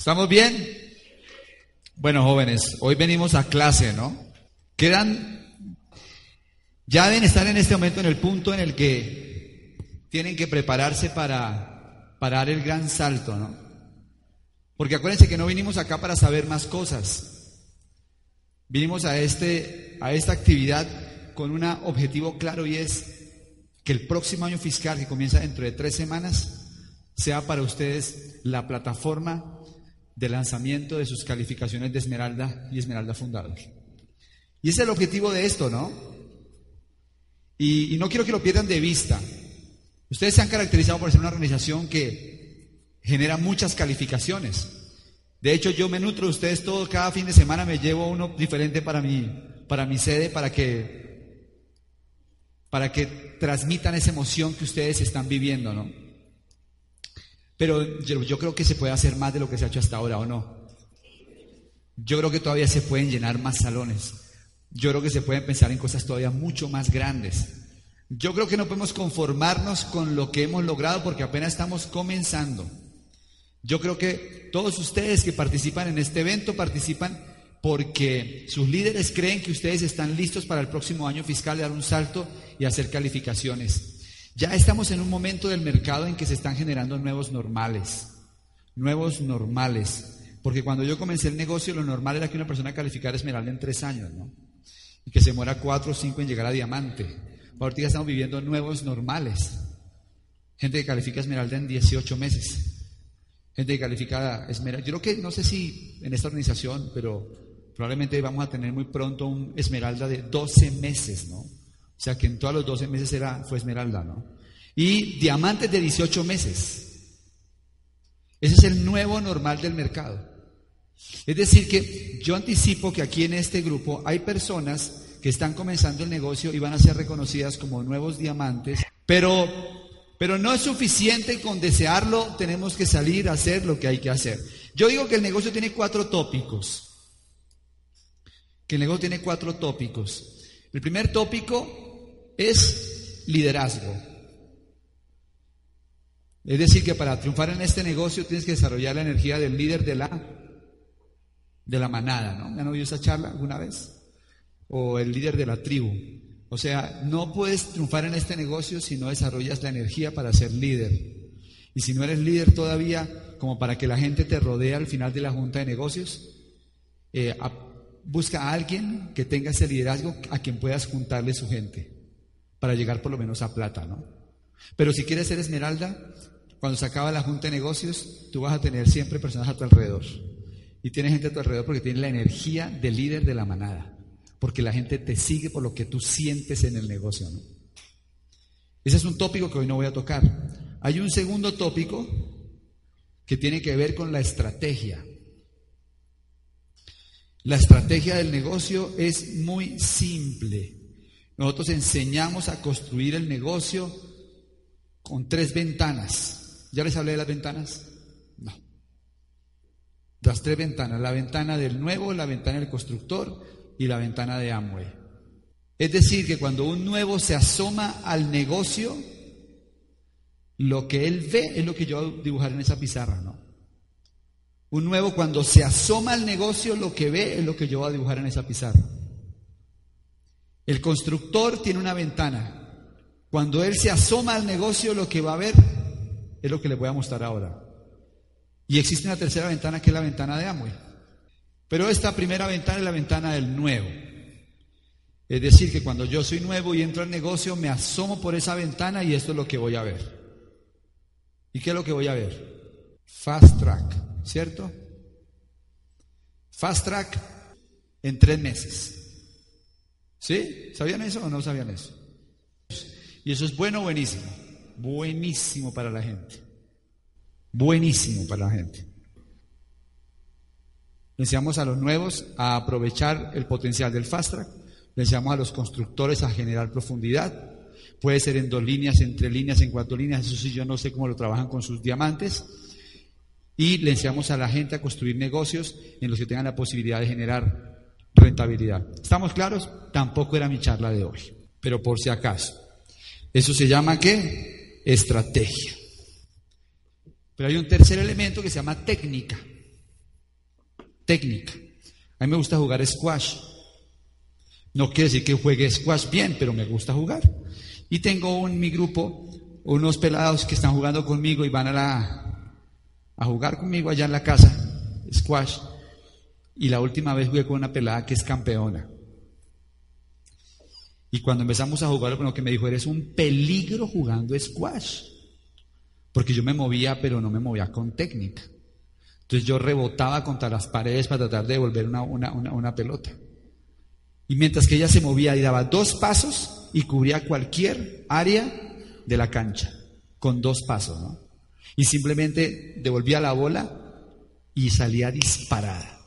¿Estamos bien? Bueno, jóvenes, hoy venimos a clase, ¿no? Quedan, ya deben estar en este momento en el punto en el que tienen que prepararse para, dar el gran salto, ¿no? Porque acuérdense que no vinimos acá para saber más cosas. Vinimos a, este, a esta actividad con un objetivo claro y es que el próximo año fiscal, que comienza dentro de tres semanas, sea para ustedes la plataforma de lanzamiento de sus calificaciones de Esmeralda y Esmeralda Fundador. Y ese es el objetivo de esto, ¿no? Y, no quiero que lo pierdan de vista. Ustedes se han caracterizado por ser una organización que genera muchas calificaciones. De hecho, yo me nutro de ustedes todo, cada fin de semana me llevo uno diferente para mi, para mi sede, para que, para que transmitan esa emoción que ustedes están viviendo, ¿no? Pero yo, creo que se puede hacer más de lo que se ha hecho hasta ahora, ¿o no? Yo creo que todavía se pueden llenar más salones. Yo creo que se pueden pensar en cosas todavía mucho más grandes. Yo creo que no podemos conformarnos con lo que hemos logrado porque apenas estamos comenzando. Yo creo que todos ustedes que participan en este evento participan porque sus líderes creen que ustedes están listos para el próximo año fiscal dar un salto y hacer calificaciones. Ya estamos en un momento del mercado en que se están generando nuevos normales, nuevos normales. Porque cuando yo comencé el negocio, lo normal era que una persona calificara esmeralda en tres años, ¿no? Y que se muera cuatro o cinco en llegar a diamante. Ahorita estamos viviendo nuevos normales. Gente que califica esmeralda en 18 meses. Gente que califica esmeralda. Yo creo que, no sé si en esta organización, pero probablemente vamos a tener muy pronto un esmeralda de 12 meses, ¿no? O sea que en todos los 12 meses era, fue esmeralda, ¿no? Y diamantes de 18 meses. Ese es el nuevo normal del mercado. Es decir, que yo anticipo que aquí en este grupo hay personas que están comenzando el negocio y van a ser reconocidas como nuevos diamantes, pero, pero no es suficiente con desearlo, tenemos que salir a hacer lo que hay que hacer. Yo digo que el negocio tiene cuatro tópicos. Que el negocio tiene cuatro tópicos. El primer tópico es liderazgo. Es decir, que para triunfar en este negocio tienes que desarrollar la energía del líder de la, de la manada, ¿no? ¿Me han oído esa charla alguna vez? O el líder de la tribu. O sea, no puedes triunfar en este negocio si no desarrollas la energía para ser líder. Y si no eres líder todavía, como para que la gente te rodee al final de la junta de negocios, eh, busca a alguien que tenga ese liderazgo a quien puedas juntarle su gente para llegar por lo menos a plata, ¿no? Pero si quieres ser esmeralda, cuando se acaba la junta de negocios, tú vas a tener siempre personas a tu alrededor. Y tienes gente a tu alrededor porque tienes la energía del líder de la manada. Porque la gente te sigue por lo que tú sientes en el negocio, ¿no? Ese es un tópico que hoy no voy a tocar. Hay un segundo tópico que tiene que ver con la estrategia. La estrategia del negocio es muy simple. Nosotros enseñamos a construir el negocio con tres ventanas. ¿Ya les hablé de las ventanas? No. Las tres ventanas, la ventana del nuevo, la ventana del constructor y la ventana de Amway. Es decir, que cuando un nuevo se asoma al negocio, lo que él ve es lo que yo voy a dibujar en esa pizarra, ¿no? Un nuevo cuando se asoma al negocio, lo que ve es lo que yo voy a dibujar en esa pizarra. El constructor tiene una ventana. Cuando él se asoma al negocio, lo que va a ver es lo que les voy a mostrar ahora. Y existe una tercera ventana que es la ventana de Amway. Pero esta primera ventana es la ventana del nuevo. Es decir, que cuando yo soy nuevo y entro al negocio, me asomo por esa ventana y esto es lo que voy a ver. ¿Y qué es lo que voy a ver? Fast track, ¿cierto? Fast track en tres meses. ¿Sí? ¿Sabían eso o no sabían eso? Y eso es bueno buenísimo. Buenísimo para la gente. Buenísimo para la gente. Le enseñamos a los nuevos a aprovechar el potencial del fast track. Le enseñamos a los constructores a generar profundidad. Puede ser en dos líneas, en tres líneas, en cuatro líneas. Eso sí, yo no sé cómo lo trabajan con sus diamantes. Y le enseñamos a la gente a construir negocios en los que tengan la posibilidad de generar rentabilidad. ¿Estamos claros? Tampoco era mi charla de hoy, pero por si acaso. Eso se llama qué? Estrategia. Pero hay un tercer elemento que se llama técnica técnica. A mí me gusta jugar squash. No quiere decir que juegue squash bien, pero me gusta jugar. Y tengo en mi grupo unos pelados que están jugando conmigo y van a, la, a jugar conmigo allá en la casa, squash. Y la última vez jugué con una pelada que es campeona. Y cuando empezamos a jugar, lo que me dijo, eres un peligro jugando squash. Porque yo me movía, pero no me movía con técnica. Entonces yo rebotaba contra las paredes para tratar de devolver una, pelota. Y mientras que ella se movía y daba dos pasos y cubría cualquier área de la cancha, con dos pasos, ¿no? Y simplemente devolvía la bola y salía disparada.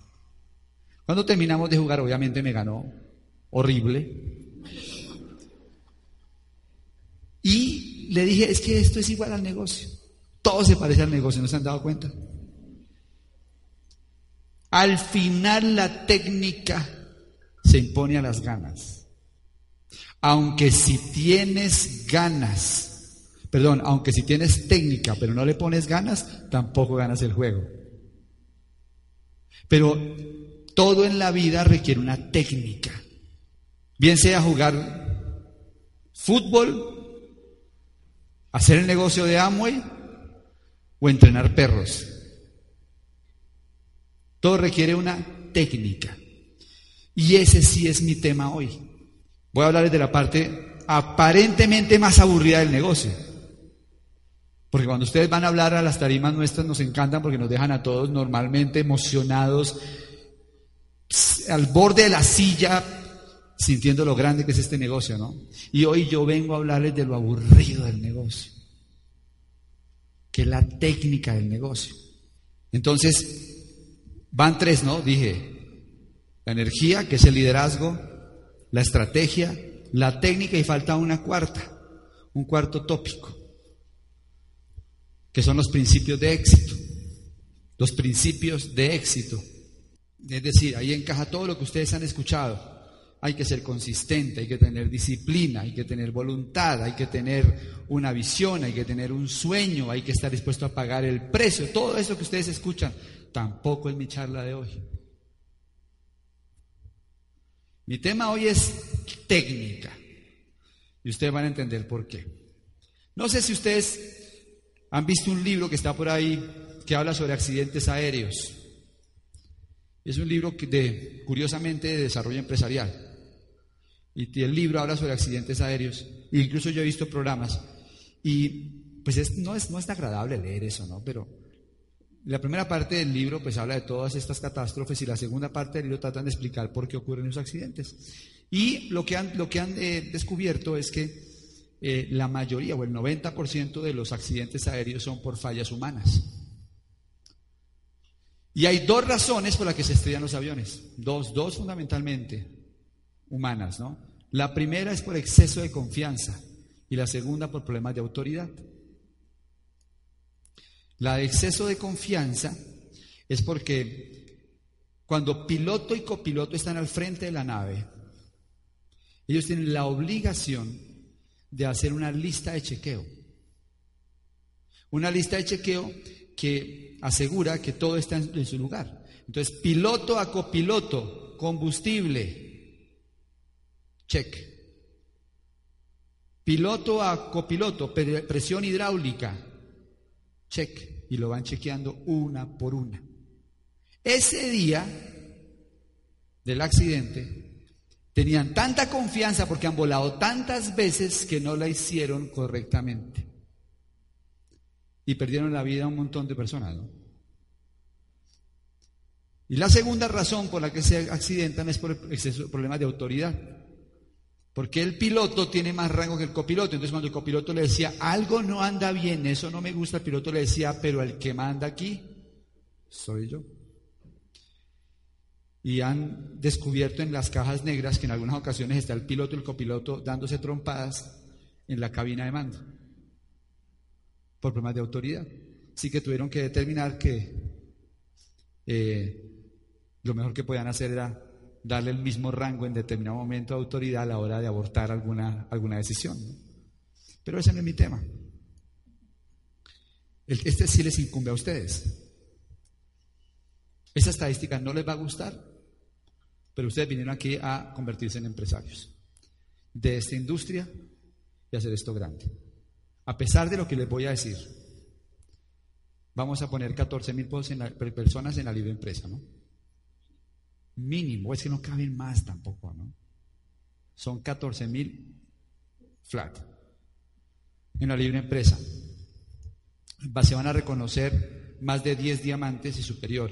Cuando terminamos de jugar, obviamente me ganó horrible. Y le dije, es que esto es igual al negocio. Todo se parece al negocio, ¿no se han dado cuenta? Al final la técnica se impone a las ganas. Aunque si tienes ganas, perdón, aunque si tienes técnica pero no le pones ganas, tampoco ganas el juego. Pero todo en la vida requiere una técnica. Bien sea jugar fútbol, hacer el negocio de Amway o entrenar perros. Todo requiere una técnica. Y ese sí es mi tema hoy. Voy a hablarles de la parte aparentemente más aburrida del negocio. Porque cuando ustedes van a hablar a las tarimas nuestras nos encantan porque nos dejan a todos normalmente emocionados, al borde de la silla, sintiendo lo grande que es este negocio, ¿no? Y hoy yo vengo a hablarles de lo aburrido del negocio, que es la técnica del negocio. Entonces, Van tres, ¿no? Dije, la energía, que es el liderazgo, la estrategia, la técnica y falta una cuarta, un cuarto tópico, que son los principios de éxito. Los principios de éxito. Es decir, ahí encaja todo lo que ustedes han escuchado. Hay que ser consistente, hay que tener disciplina, hay que tener voluntad, hay que tener una visión, hay que tener un sueño, hay que estar dispuesto a pagar el precio. Todo eso que ustedes escuchan tampoco es mi charla de hoy. Mi tema hoy es técnica. Y ustedes van a entender por qué. No sé si ustedes han visto un libro que está por ahí que habla sobre accidentes aéreos. Es un libro de, curiosamente de desarrollo empresarial. Y el libro habla sobre accidentes aéreos. E incluso yo he visto programas. Y pues no, es, no es agradable leer eso, ¿no? Pero la primera parte del libro pues habla de todas estas catástrofes y la segunda parte del libro tratan de explicar por qué ocurren esos accidentes. Y lo que han, lo que han eh, descubierto es que eh, la mayoría o el 90% de los accidentes aéreos son por fallas humanas. Y hay dos razones por las que se estrellan los aviones, dos, dos fundamentalmente humanas, ¿no? La primera es por exceso de confianza y la segunda por problemas de autoridad. La de exceso de confianza es porque cuando piloto y copiloto están al frente de la nave, ellos tienen la obligación de hacer una lista de chequeo. Una lista de chequeo que asegura que todo está en, su lugar. Entonces, piloto a copiloto, combustible, check. Piloto a copiloto, presión hidráulica, check, y lo van chequeando una por una. Ese día del accidente, tenían tanta confianza porque han volado tantas veces que no la hicieron correctamente. Y perdieron la vida un montón de personas. Y la segunda razón por la que se accidentan es por exceso, problemas de autoridad. Porque el piloto tiene más rango que el copiloto. Entonces cuando el copiloto le decía, algo no anda bien, eso no me gusta, el piloto le decía, pero el que manda aquí soy yo. Y han descubierto en las cajas negras que en algunas ocasiones está el piloto y el copiloto dándose trompadas en la cabina de mando por problemas de autoridad. Así que tuvieron que determinar que eh, lo mejor que podían hacer era darle el mismo rango en determinado momento de autoridad a la hora de abortar alguna, alguna decisión. Pero ese no es mi tema. Este sí les incumbe a ustedes. Esa estadística no les va a gustar, pero ustedes vinieron aquí a convertirse en empresarios de esta industria y hacer esto grande. A pesar de lo que les voy a decir, vamos a poner 14 mil personas en la libre empresa, ¿no? Mínimo, es que no caben más tampoco, ¿no? Son 14 mil flat en la libre empresa. Se van a reconocer más de 10 diamantes y superior.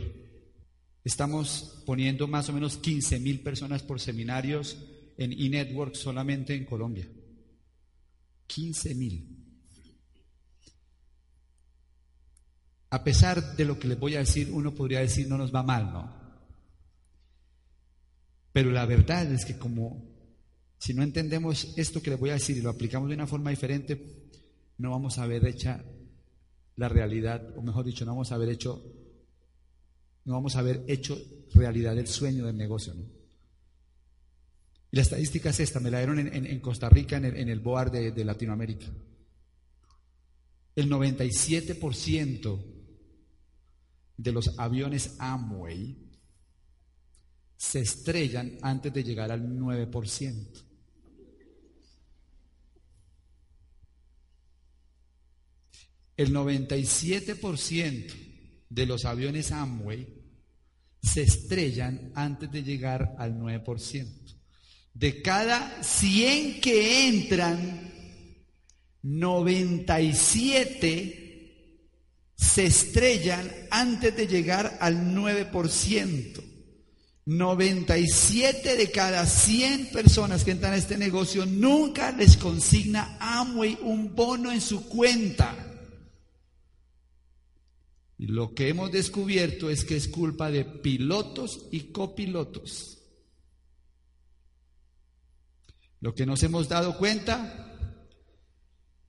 Estamos poniendo más o menos 15 mil personas por seminarios en e-network solamente en Colombia. 15 mil. A pesar de lo que les voy a decir, uno podría decir no nos va mal, ¿no? Pero la verdad es que como si no entendemos esto que les voy a decir y lo aplicamos de una forma diferente, no vamos a ver hecha la realidad, o mejor dicho, no vamos a haber hecho, no vamos a haber hecho realidad el sueño del negocio, ¿no? Y la estadística es esta, me la dieron en, Costa Rica, en el, BOAR de, de Latinoamérica. El 97% de los aviones Amway se estrellan antes de llegar al 9%. El 97% de los aviones Amway se estrellan antes de llegar al 9%. De cada 100 que entran, 97 se estrellan antes de llegar al 9%. 97 de cada 100 personas que entran a este negocio nunca les consigna Amway un bono en su cuenta. Y lo que hemos descubierto es que es culpa de pilotos y copilotos. Lo que nos hemos dado cuenta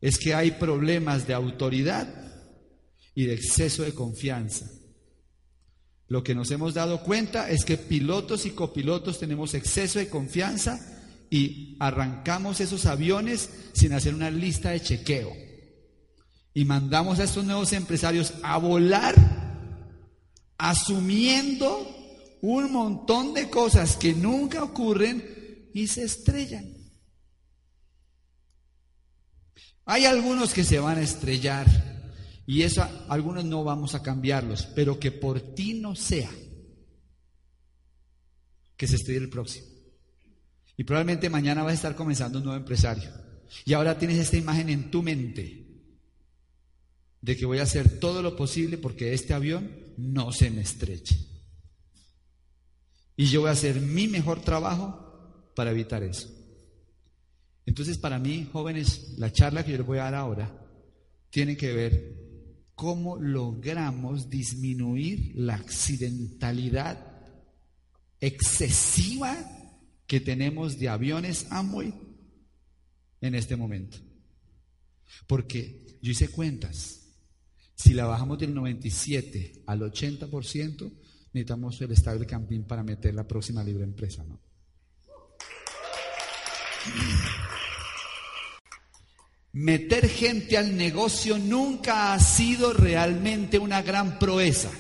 es que hay problemas de autoridad y de exceso de confianza. Lo que nos hemos dado cuenta es que pilotos y copilotos tenemos exceso de confianza y arrancamos esos aviones sin hacer una lista de chequeo. Y mandamos a estos nuevos empresarios a volar asumiendo un montón de cosas que nunca ocurren y se estrellan. Hay algunos que se van a estrellar y eso algunos no vamos a cambiarlos, pero que por ti no sea que se estudie el próximo. Y probablemente mañana vas a estar comenzando un nuevo empresario. Y ahora tienes esta imagen en tu mente de que voy a hacer todo lo posible porque este avión no se me estreche. Y yo voy a hacer mi mejor trabajo para evitar eso. Entonces, para mí, jóvenes, la charla que yo les voy a dar ahora tiene que ver cómo logramos disminuir la accidentalidad excesiva que tenemos de aviones Amway en este momento. Porque yo hice cuentas. Si la bajamos del 97 al 80%, necesitamos el estable camping para meter la próxima libre empresa, ¿no? Meter gente al negocio nunca ha sido realmente una gran proeza.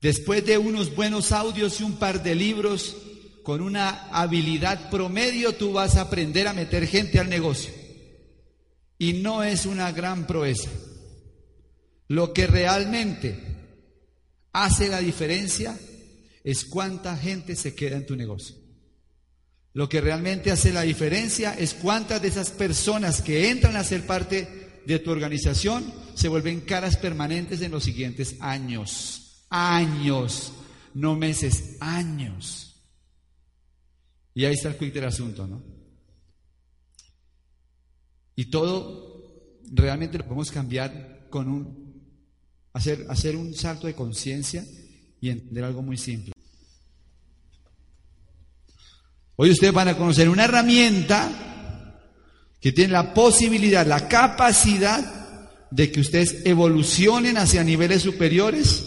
Después de unos buenos audios y un par de libros, con una habilidad promedio, tú vas a aprender a meter gente al negocio. Y no es una gran proeza. Lo que realmente hace la diferencia es cuánta gente se queda en tu negocio. Lo que realmente hace la diferencia es cuántas de esas personas que entran a ser parte de tu organización se vuelven caras permanentes en los siguientes años. Años, no meses, años. Y ahí está el quick del asunto, ¿no? Y todo realmente lo podemos cambiar con un, hacer, hacer un salto de conciencia y entender algo muy simple. Hoy ustedes van a conocer una herramienta que tiene la posibilidad, la capacidad de que ustedes evolucionen hacia niveles superiores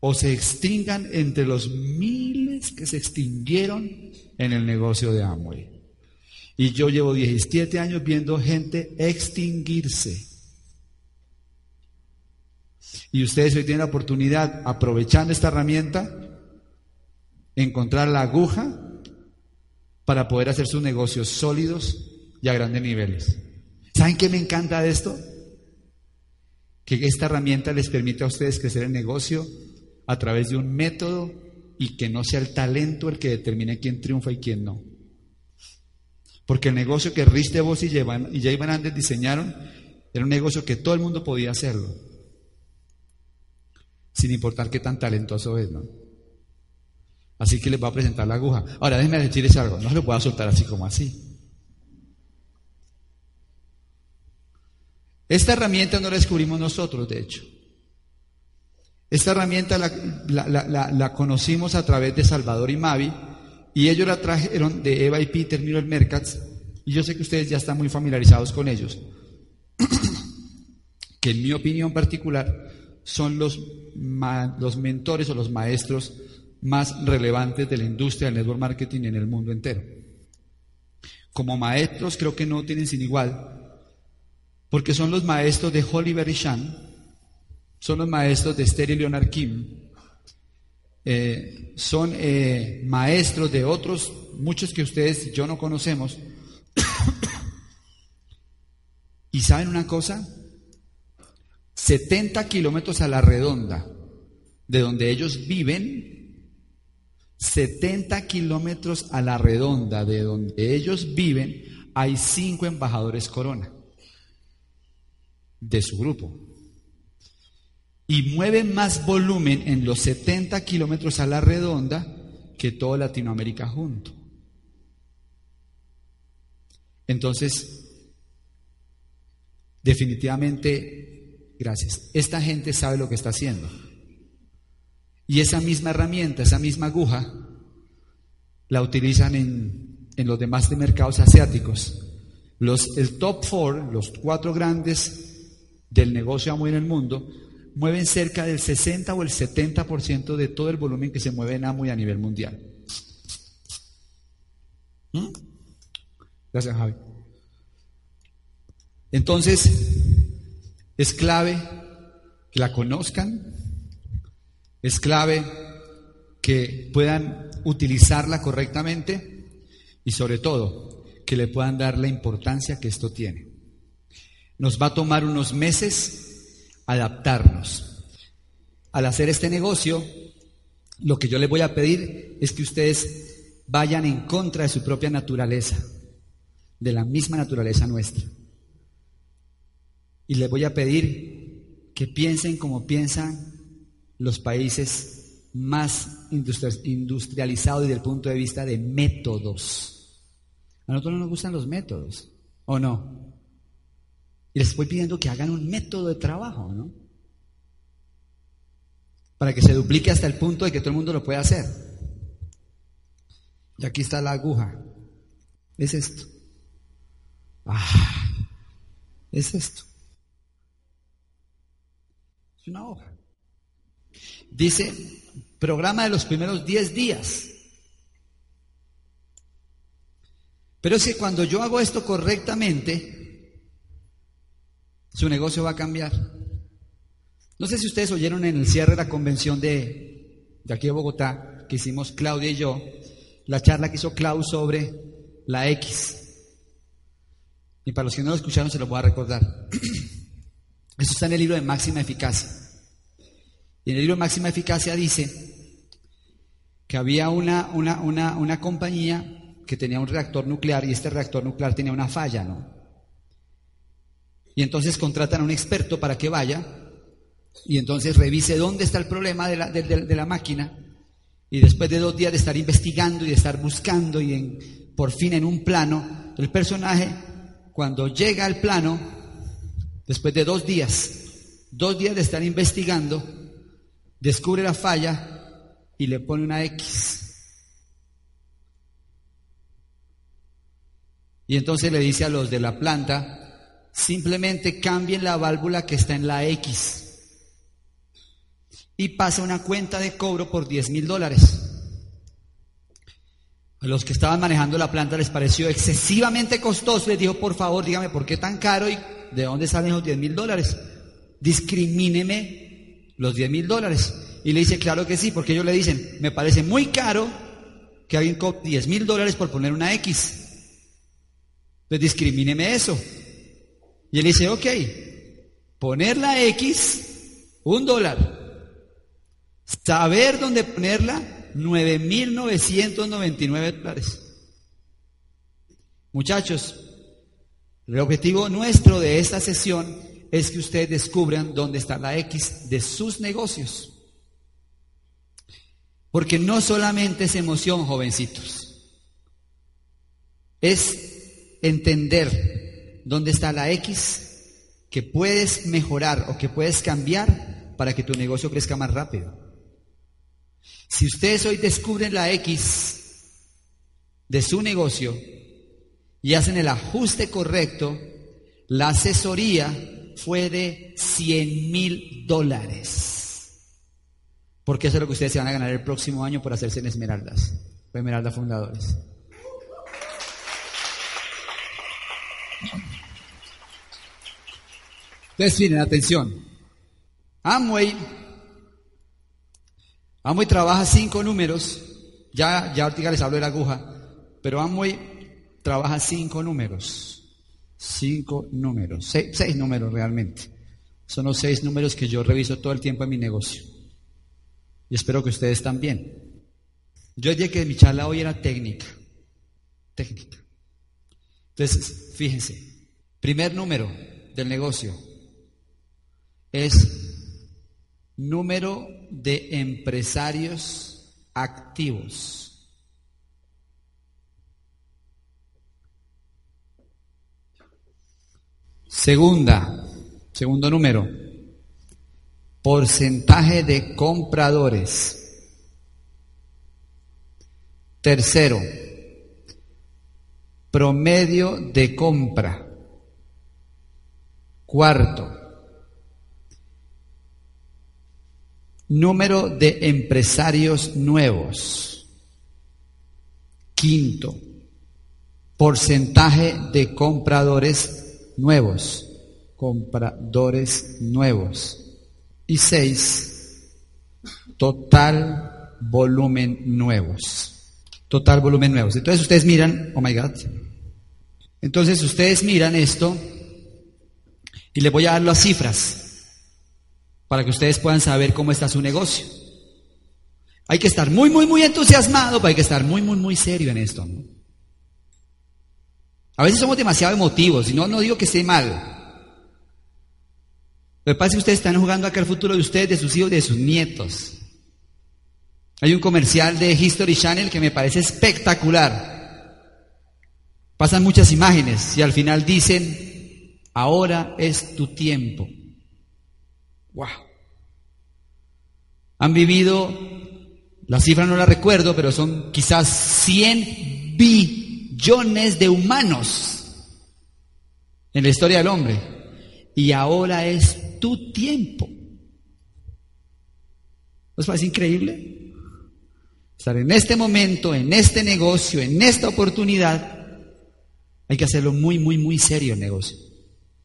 o se extingan entre los miles que se extinguieron en el negocio de Amway. Y yo llevo 17 años viendo gente extinguirse. Y ustedes hoy tienen la oportunidad, aprovechando esta herramienta, encontrar la aguja para poder hacer sus negocios sólidos y a grandes niveles. ¿Saben qué me encanta de esto? Que esta herramienta les permite a ustedes crecer el negocio a través de un método y que no sea el talento el que determine quién triunfa y quién no. Porque el negocio que Rich DeVos y, Jay Van Andel diseñaron era un negocio que todo el mundo podía hacerlo, sin importar qué tan talentoso es, ¿no? Así que les voy a presentar la aguja. Ahora, déjenme decirles algo, no se lo puedo soltar así como así. Esta herramienta no la descubrimos nosotros, de hecho. Esta herramienta la, conocimos a través de Salvador y Mavi, y ellos la trajeron de Eva y Peter Miller Mercatz, y yo sé que ustedes ya están muy familiarizados con ellos, que en mi opinión particular son los, los mentores o los maestros más relevantes de la industria del network marketing en el mundo entero. Como maestros creo que no tienen sin igual, porque son los maestros de Oliver y Shan, son los maestros de Esther y Leonard Kim, eh, son eh, maestros de otros, muchos que ustedes y yo no conocemos. ¿Y saben una cosa? 70 kilómetros a la redonda de donde ellos viven, 70 kilómetros a la redonda de donde ellos viven, hay cinco embajadores corona de su grupo y mueve más volumen en los 70 kilómetros a la redonda que toda Latinoamérica junto. Entonces, definitivamente, gracias, esta gente sabe lo que está haciendo. Y esa misma herramienta, esa misma aguja, la utilizan en, en los demás de mercados asiáticos. Los, el top four, los cuatro grandes del negocio amo en el mundo, mueven cerca del 60 o el 70% de todo el volumen que se mueve en Amway a nivel mundial. ¿Mm? Gracias, Javi. Entonces, es clave que la conozcan, es clave que puedan utilizarla correctamente y sobre todo que le puedan dar la importancia que esto tiene. Nos va a tomar unos meses adaptarnos. Al hacer este negocio, lo que yo les voy a pedir es que ustedes vayan en contra de su propia naturaleza, de la misma naturaleza nuestra. Y les voy a pedir que piensen como piensan los países más industrializados desde el punto de vista de métodos. A nosotros no nos gustan los métodos, ¿o no? Y les estoy pidiendo que hagan un método de trabajo, ¿no? Para que se duplique hasta el punto de que todo el mundo lo pueda hacer. Y aquí está la aguja. Es esto. Ah, es esto. Es una hoja. Dice, programa de los primeros 10 días. Pero es que cuando yo hago esto correctamente, su negocio va a cambiar. No sé si ustedes oyeron en el cierre de la convención de, de aquí de Bogotá, que hicimos Claudia y yo, la charla que hizo Clau sobre la X. Y para los que no lo escucharon se lo voy a recordar. Eso está en el libro de máxima eficacia. Y en el libro máxima eficacia dice que había una, una, una, compañía que tenía un reactor nuclear y este reactor nuclear tenía una falla, ¿no? Y entonces contratan a un experto para que vaya y entonces revise dónde está el problema de la, de, la máquina Y después de dos días de estar investigando y de estar buscando y por fin en un plano, el personaje, cuando llega al plano, después de dos días, dos días de estar investigando, descubre la falla y le pone una X. Y entonces le dice a los de la planta, simplemente cambien la válvula que está en la X y pasa una cuenta de cobro por 10 mil dólares. A los que estaban manejando la planta les pareció excesivamente costoso. Les dijo, por favor, dígame por qué tan caro y de dónde salen los 10 mil dólares. Discrimíneme los 10 mil dólares. Y le dice, claro que sí, porque ellos le dicen, me parece muy caro que alguien cobre 10 mil dólares por poner una X. Pues discrimíneme eso. Y él dice, ok, poner la X, un dólar. Saber dónde ponerla, 9.999 dólares. Muchachos, el objetivo nuestro de esta sesión es que ustedes descubran dónde está la X de sus negocios. Porque no solamente es emoción, jovencitos. Es entender dónde está la X que puedes mejorar o que puedes cambiar para que tu negocio crezca más rápido. Si ustedes hoy descubren la X de su negocio y hacen el ajuste correcto, la asesoría fue de 100 mil dólares. Porque eso es lo que ustedes se van a ganar el próximo año por hacerse en Esmeraldas, o Esmeralda Fundadores. Entonces, miren, atención. Amway Amway trabaja cinco números, ya, ya ahorita les hablo de la aguja, pero Amway trabaja cinco números, cinco números, seis, números realmente. Son los seis números que yo reviso todo el tiempo en mi negocio. Y espero que ustedes también. Yo dije que mi charla hoy era técnica, técnica. Entonces, fíjense, primer número del negocio es número de empresarios activos. Segunda, segundo número, porcentaje de compradores. Tercero, promedio de compra. Cuarto, Número de empresarios nuevos. Quinto, porcentaje de compradores nuevos. Compradores nuevos. Y seis, total volumen nuevos. Total volumen nuevos. Entonces ustedes miran, oh my God. Entonces ustedes miran esto y les voy a dar las cifras para que ustedes puedan saber cómo está su negocio. Hay que estar muy, muy, muy entusiasmado, pero hay que estar muy, muy, muy serio en esto. A veces somos demasiado emotivos, y no, digo que esté mal. Lo que pasa es que ustedes están jugando acá el futuro de ustedes, de sus hijos, de sus nietos. Hay un comercial de History Channel que me parece espectacular. Pasan muchas imágenes y al final dicen, ahora es tu tiempo. ¡Wow! Han vivido, la cifra no la recuerdo, pero son quizás 100 billones de humanos en la historia del hombre. Y ahora es tu tiempo. ¿Os parece increíble? Estar en este momento, en este negocio, en esta oportunidad, hay que hacerlo muy, muy, muy serio el negocio.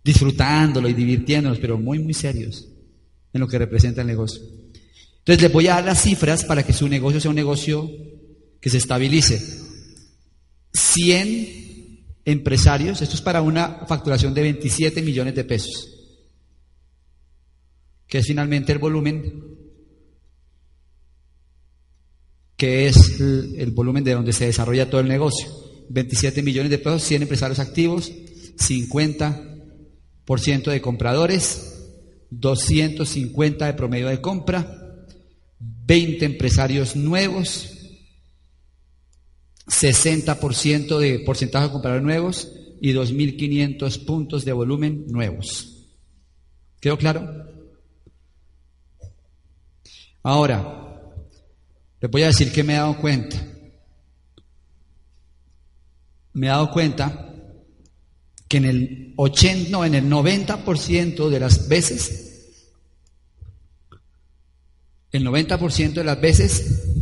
Disfrutándolo y divirtiéndonos, pero muy, muy serios en lo que representa el negocio. Entonces les voy a dar las cifras para que su negocio sea un negocio que se estabilice. 100 empresarios, esto es para una facturación de 27 millones de pesos, que es finalmente el volumen, que es el, volumen de donde se desarrolla todo el negocio. 27 millones de pesos, 100 empresarios activos, 50% de compradores, 250 de promedio de compra, 20 empresarios nuevos, 60% de porcentaje de compradores nuevos y 2.500 puntos de volumen nuevos. ¿Quedó claro? Ahora, les voy a decir que me he dado cuenta. Me he dado cuenta que en el 80, no, en el 90% de las veces, el 90% de las veces,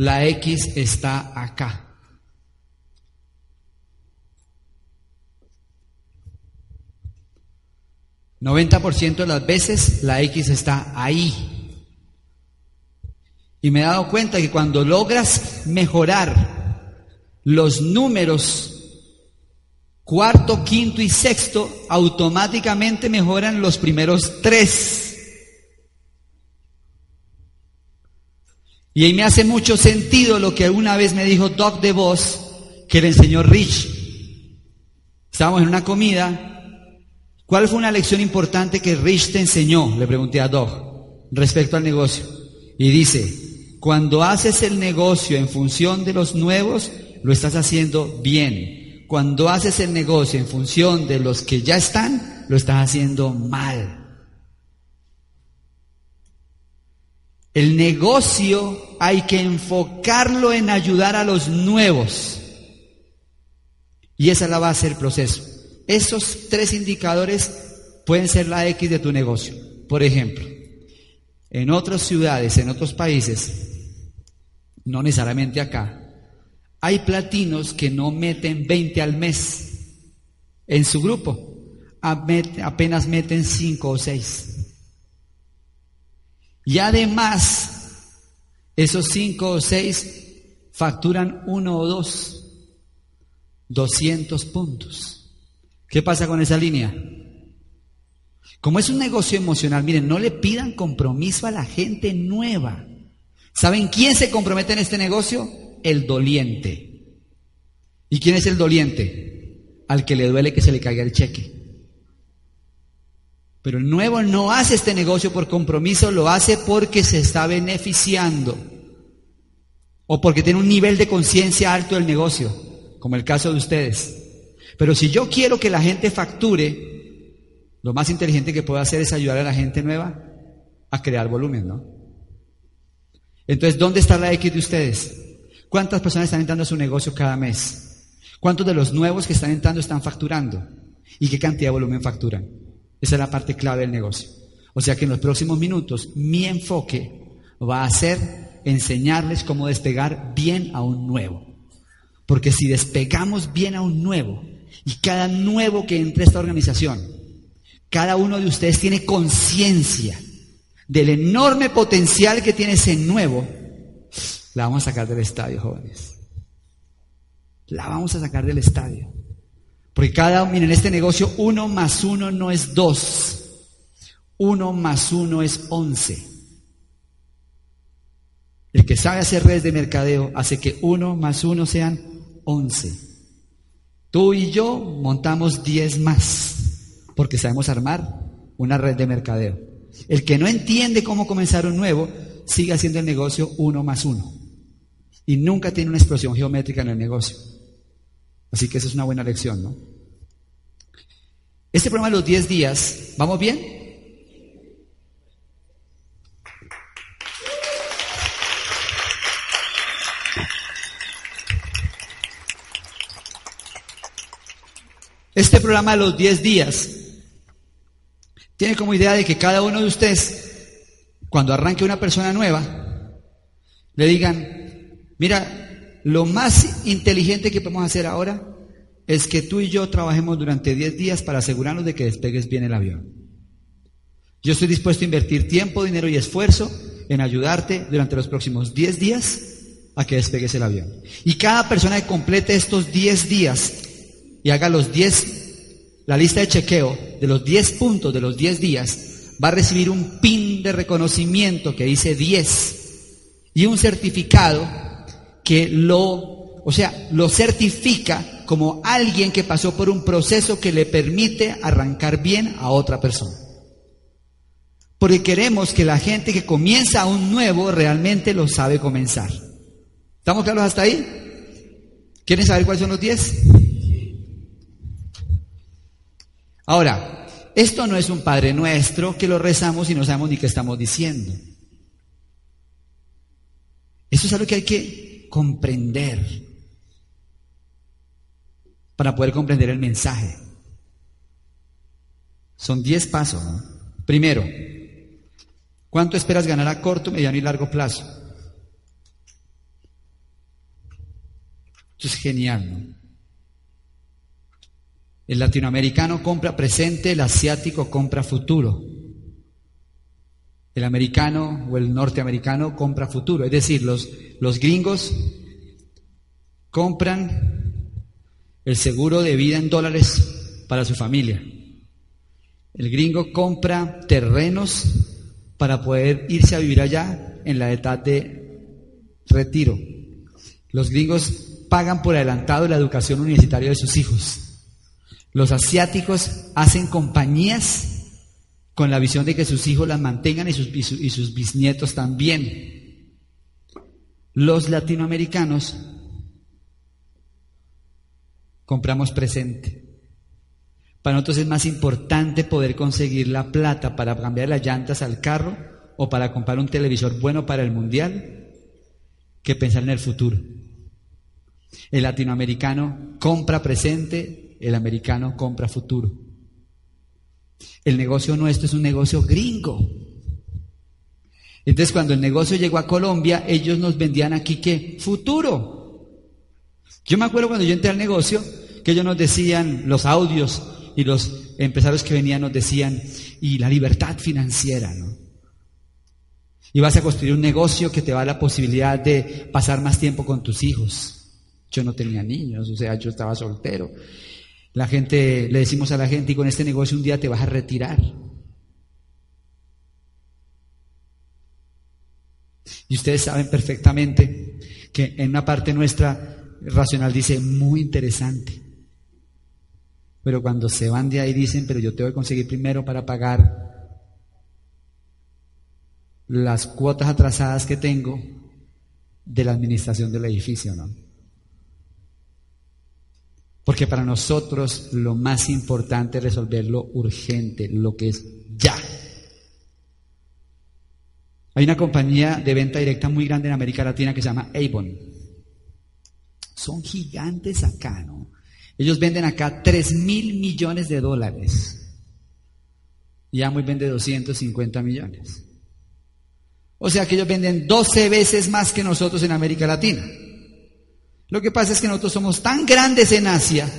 la X está acá. ¿90% de las veces la X está ahí? Y me he dado cuenta que cuando logras mejorar los números cuarto, quinto y sexto, automáticamente mejoran los primeros tres. Y ahí me hace mucho sentido lo que una vez me dijo Doc de Vos, que le enseñó Rich. Estábamos en una comida. ¿Cuál fue una lección importante que Rich te enseñó? Le pregunté a Doc respecto al negocio. Y dice, cuando haces el negocio en función de los nuevos, lo estás haciendo bien. Cuando haces el negocio en función de los que ya están, lo estás haciendo mal. El negocio hay que enfocarlo en ayudar a los nuevos. Y esa es la base del proceso. Esos tres indicadores pueden ser la X de tu negocio. Por ejemplo, en otras ciudades, en otros países, no necesariamente acá, hay platinos que no meten 20 al mes en su grupo, apenas meten 5 o 6. Y además, esos 5 o 6 facturan 1 o 2, 200 puntos. ¿Qué pasa con esa línea? Como es un negocio emocional, miren, no le pidan compromiso a la gente nueva. ¿Saben quién se compromete en este negocio? el doliente. ¿Y quién es el doliente? Al que le duele que se le caiga el cheque. Pero el nuevo no hace este negocio por compromiso, lo hace porque se está beneficiando. O porque tiene un nivel de conciencia alto del negocio, como el caso de ustedes. Pero si yo quiero que la gente facture, lo más inteligente que puedo hacer es ayudar a la gente nueva a crear volumen, ¿no? Entonces, ¿dónde está la X de ustedes? ¿Cuántas personas están entrando a su negocio cada mes? ¿Cuántos de los nuevos que están entrando están facturando? ¿Y qué cantidad de volumen facturan? Esa es la parte clave del negocio. O sea que en los próximos minutos mi enfoque va a ser enseñarles cómo despegar bien a un nuevo. Porque si despegamos bien a un nuevo y cada nuevo que entre a esta organización, cada uno de ustedes tiene conciencia del enorme potencial que tiene ese nuevo, la vamos a sacar del estadio, jóvenes. La vamos a sacar del estadio. Porque cada, miren, en este negocio uno más uno no es dos. Uno más uno es once. El que sabe hacer redes de mercadeo hace que uno más uno sean once. Tú y yo montamos diez más porque sabemos armar una red de mercadeo. El que no entiende cómo comenzar un nuevo sigue haciendo el negocio uno más uno y nunca tiene una explosión geométrica en el negocio. Así que esa es una buena lección, ¿no? Este programa de los 10 días, ¿vamos bien? Este programa de los 10 días tiene como idea de que cada uno de ustedes, cuando arranque una persona nueva, le digan, Mira, lo más inteligente que podemos hacer ahora es que tú y yo trabajemos durante 10 días para asegurarnos de que despegues bien el avión. Yo estoy dispuesto a invertir tiempo, dinero y esfuerzo en ayudarte durante los próximos 10 días a que despegues el avión. Y cada persona que complete estos 10 días y haga los 10, la lista de chequeo de los 10 puntos de los 10 días, va a recibir un pin de reconocimiento que dice 10 y un certificado que lo, o sea, lo certifica como alguien que pasó por un proceso que le permite arrancar bien a otra persona. Porque queremos que la gente que comienza un nuevo realmente lo sabe comenzar. ¿Estamos claros hasta ahí? ¿Quieren saber cuáles son los 10? Ahora, esto no es un Padre nuestro que lo rezamos y no sabemos ni qué estamos diciendo. Eso es algo que hay que comprender para poder comprender el mensaje. Son 10 pasos. Primero, ¿cuánto esperas ganar a corto, mediano y largo plazo? Esto es genial. El latinoamericano compra presente, el asiático compra futuro. El americano o el norteamericano compra futuro. Es decir, los, los gringos compran el seguro de vida en dólares para su familia. El gringo compra terrenos para poder irse a vivir allá en la edad de retiro. Los gringos pagan por adelantado la educación universitaria de sus hijos. Los asiáticos hacen compañías con la visión de que sus hijos las mantengan y sus, y sus bisnietos también. Los latinoamericanos compramos presente. Para nosotros es más importante poder conseguir la plata para cambiar las llantas al carro o para comprar un televisor bueno para el mundial que pensar en el futuro. El latinoamericano compra presente el americano compra futuro. El negocio nuestro es un negocio gringo. Entonces cuando el negocio llegó a Colombia, ellos nos vendían aquí que futuro. Yo me acuerdo cuando yo entré al negocio, que ellos nos decían, los audios y los empresarios que venían nos decían, y la libertad financiera, ¿no? Y vas a construir un negocio que te va a la posibilidad de pasar más tiempo con tus hijos. Yo no tenía niños, o sea, yo estaba soltero. La gente, le decimos a la gente, y con este negocio un día te vas a retirar. Y ustedes saben perfectamente que en una parte nuestra racional dice, muy interesante. Pero cuando se van de ahí dicen, pero yo tengo que conseguir primero para pagar las cuotas atrasadas que tengo de la administración del edificio, ¿no? Porque para nosotros lo más importante es resolver lo urgente, lo que es ya. Hay una compañía de venta directa muy grande en América Latina que se llama Avon. Son gigantes acá, ¿no? Ellos venden acá 3 mil millones de dólares. Y Amway vende 250 millones. O sea que ellos venden 12 veces más que nosotros en América Latina. Lo que pasa es que nosotros somos tan grandes en Asia,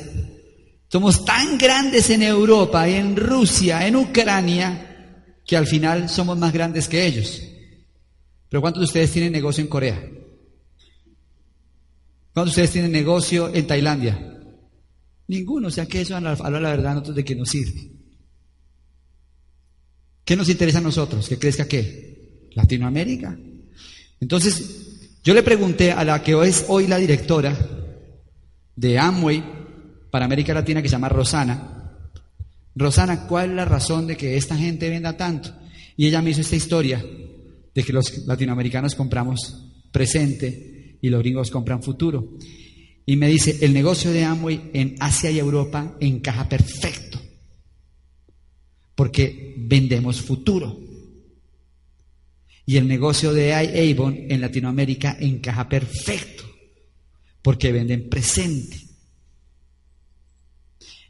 somos tan grandes en Europa, en Rusia, en Ucrania, que al final somos más grandes que ellos. Pero ¿cuántos de ustedes tienen negocio en Corea? ¿Cuántos de ustedes tienen negocio en Tailandia? Ninguno, o sea que eso habla la verdad nosotros de que nos sirve. ¿Qué nos interesa a nosotros? ¿Que crezca qué? Latinoamérica. Entonces, yo le pregunté a la que es hoy la directora de Amway para América Latina, que se llama Rosana, Rosana, ¿cuál es la razón de que esta gente venda tanto? Y ella me hizo esta historia de que los latinoamericanos compramos presente y los gringos compran futuro. Y me dice, el negocio de Amway en Asia y Europa encaja perfecto, porque vendemos futuro. Y el negocio de Avon en Latinoamérica encaja perfecto, porque venden presente.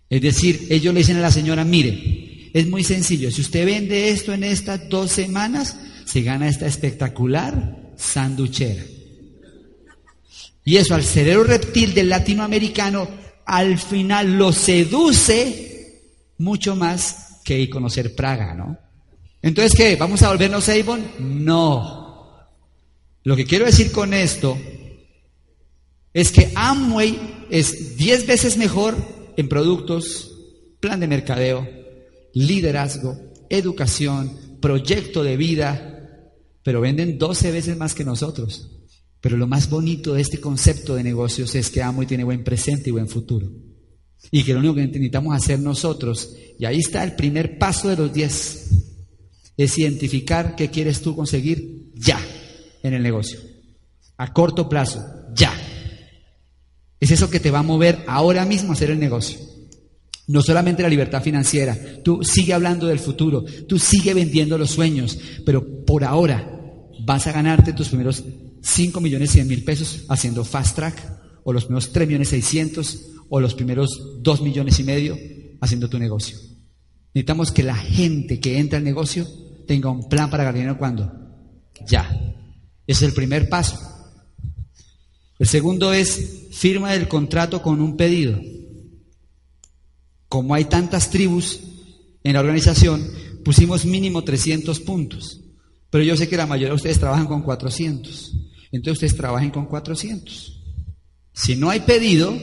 Es decir, ellos le dicen a la señora, mire, es muy sencillo, si usted vende esto en estas dos semanas, se gana esta espectacular sanduchera. Y eso al cerebro reptil del latinoamericano al final lo seduce mucho más que conocer Praga, ¿no? Entonces, ¿qué? ¿Vamos a volvernos Avon? No. Lo que quiero decir con esto es que Amway es 10 veces mejor en productos, plan de mercadeo, liderazgo, educación, proyecto de vida, pero venden 12 veces más que nosotros. Pero lo más bonito de este concepto de negocios es que Amway tiene buen presente y buen futuro. Y que lo único que necesitamos hacer nosotros, y ahí está el primer paso de los 10, es identificar qué quieres tú conseguir ya en el negocio. A corto plazo, ya. Es eso que te va a mover ahora mismo a hacer el negocio. No solamente la libertad financiera, tú sigue hablando del futuro, tú sigue vendiendo los sueños, pero por ahora vas a ganarte tus primeros 5 millones 100 mil pesos haciendo fast track, o los primeros 3 millones 600, o los primeros 2 millones y medio haciendo tu negocio. Necesitamos que la gente que entra al negocio tenga un plan para ganar dinero cuando. Ya. Es el primer paso. El segundo es firma del contrato con un pedido. Como hay tantas tribus en la organización, pusimos mínimo 300 puntos. Pero yo sé que la mayoría de ustedes trabajan con 400. Entonces ustedes trabajen con 400. Si no hay pedido,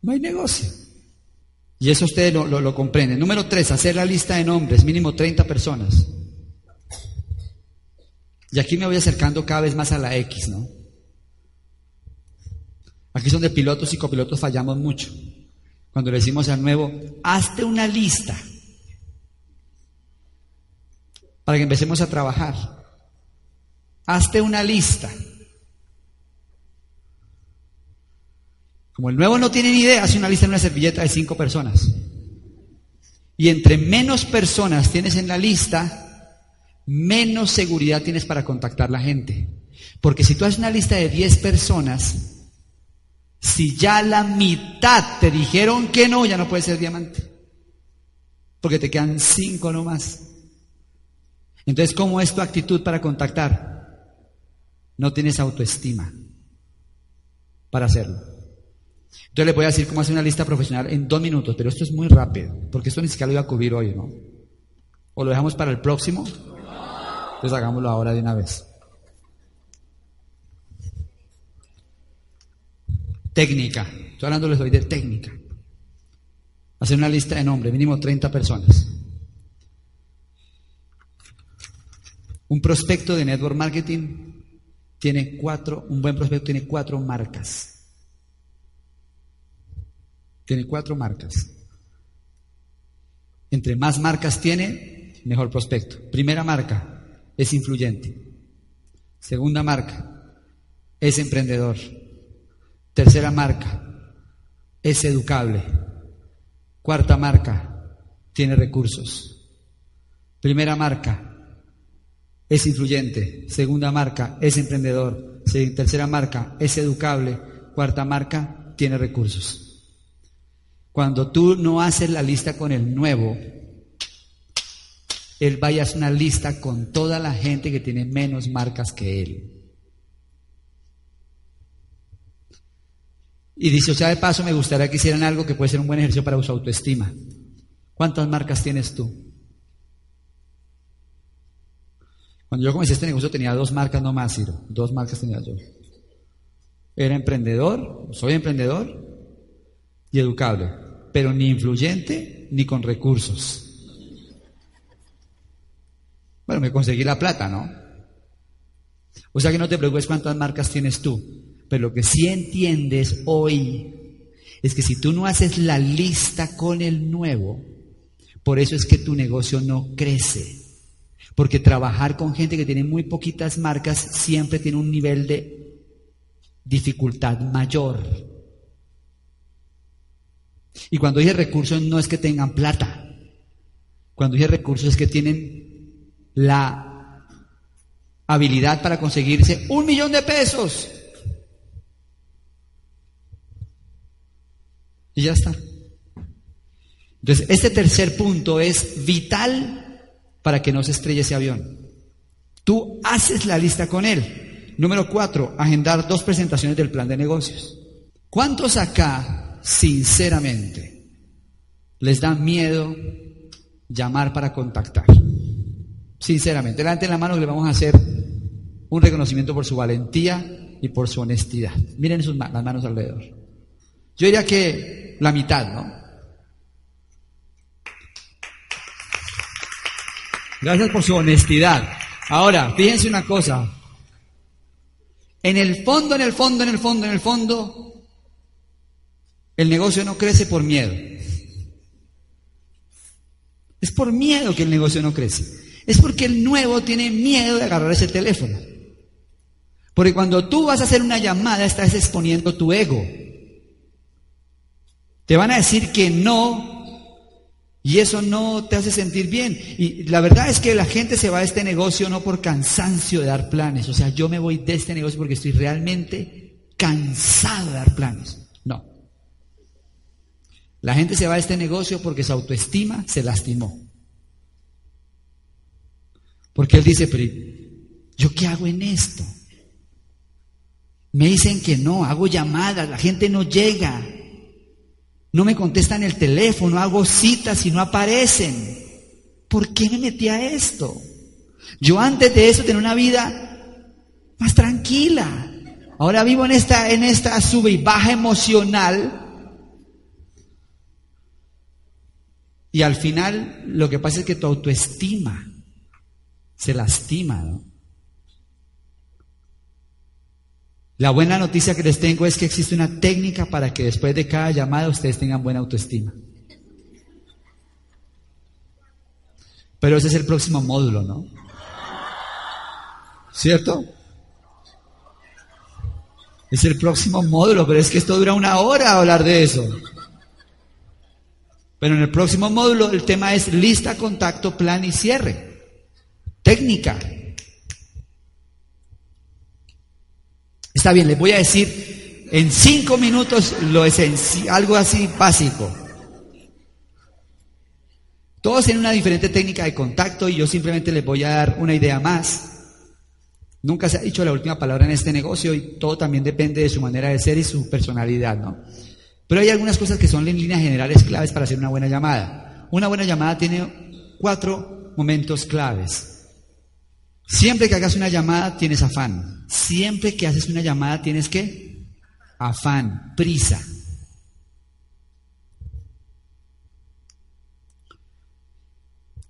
no hay negocio. Y eso ustedes lo, comprenden. Número tres, hacer la lista de nombres, mínimo 30 personas. Y aquí me voy acercando cada vez más a la X, ¿no? Aquí son de pilotos y copilotos fallamos mucho. Cuando le decimos al nuevo, hazte una lista para que empecemos a trabajar. Hazte una lista. Como el nuevo no tiene ni idea, hace una lista en una servilleta de cinco personas. Y entre menos personas tienes en la lista, menos seguridad tienes para contactar la gente. Porque si tú haces una lista de 10 personas, si ya la mitad te dijeron que no, ya no puedes ser diamante. Porque te quedan cinco nomás. Entonces, ¿cómo es tu actitud para contactar? No tienes autoestima para hacerlo. Entonces le voy a decir cómo hacer una lista profesional en dos minutos, pero esto es muy rápido, porque esto ni siquiera lo iba a cubrir hoy, ¿no? ¿O lo dejamos para el próximo? Entonces hagámoslo ahora de una vez. Técnica. Estoy hablándoles hoy de técnica. Hacer una lista de nombres, mínimo 30 personas. Un prospecto de network marketing tiene cuatro, un buen prospecto tiene cuatro marcas. Tiene cuatro marcas. Entre más marcas tiene, mejor prospecto. Primera marca, es influyente. Segunda marca, es emprendedor. Tercera marca, es educable. Cuarta marca, tiene recursos. Primera marca, es influyente. Segunda marca, es emprendedor. Tercera marca, es educable. Cuarta marca, tiene recursos. Cuando tú no haces la lista con el nuevo, él vaya a hacer una lista con toda la gente que tiene menos marcas que él. Y dice, o sea, de paso me gustaría que hicieran algo que puede ser un buen ejercicio para su autoestima. ¿Cuántas marcas tienes tú? Cuando yo comencé este negocio tenía dos marcas no más, Ciro. Dos marcas tenía yo. Era emprendedor, soy emprendedor y educable, pero ni influyente ni con recursos. Bueno, me conseguí la plata, ¿no? O sea que no te preocupes cuántas marcas tienes tú. Pero lo que sí entiendes hoy es que si tú no haces la lista con el nuevo, por eso es que tu negocio no crece. Porque trabajar con gente que tiene muy poquitas marcas siempre tiene un nivel de dificultad mayor. Y cuando dije recursos no es que tengan plata. Cuando dije recursos es que tienen la habilidad para conseguirse un millón de pesos. Y ya está. Entonces, este tercer punto es vital para que no se estrelle ese avión. Tú haces la lista con él. Número cuatro, agendar dos presentaciones del plan de negocios. ¿Cuántos acá, sinceramente, les da miedo llamar para contactar? Sinceramente, delante de la mano le vamos a hacer un reconocimiento por su valentía y por su honestidad. Miren sus las manos alrededor. Yo diría que la mitad, ¿no? Gracias por su honestidad. Ahora, fíjense una cosa. En el fondo, en el fondo, en el fondo, en el fondo, el negocio no crece por miedo. Es por miedo que el negocio no crece. Es porque el nuevo tiene miedo de agarrar ese teléfono. Porque cuando tú vas a hacer una llamada estás exponiendo tu ego. Te van a decir que no y eso no te hace sentir bien. Y la verdad es que la gente se va a este negocio no por cansancio de dar planes. O sea, yo me voy de este negocio porque estoy realmente cansado de dar planes. No. La gente se va a este negocio porque su autoestima se lastimó. Porque él dice, pero ¿yo qué hago en esto? Me dicen que no, hago llamadas, la gente no llega. No me contestan el teléfono, hago citas y no aparecen. ¿Por qué me metí a esto? Yo antes de eso tenía una vida más tranquila. Ahora vivo en esta, en esta sube y baja emocional. Y al final lo que pasa es que tu autoestima se lastima, ¿no? La buena noticia que les tengo es que existe una técnica para que después de cada llamada ustedes tengan buena autoestima. Pero ese es el próximo módulo, ¿no? ¿Cierto? Es el próximo módulo, pero es que esto dura una hora hablar de eso. Pero en el próximo módulo el tema es lista, contacto, plan y cierre. Técnica. Está bien, les voy a decir en cinco minutos lo esencial, algo así básico. Todos tienen una diferente técnica de contacto y yo simplemente les voy a dar una idea más. Nunca se ha dicho la última palabra en este negocio y todo también depende de su manera de ser y su personalidad, ¿no? Pero hay algunas cosas que son en líneas generales claves para hacer una buena llamada. Una buena llamada tiene cuatro momentos claves. Siempre que hagas una llamada tienes afán. Siempre que haces una llamada tienes que afán, prisa.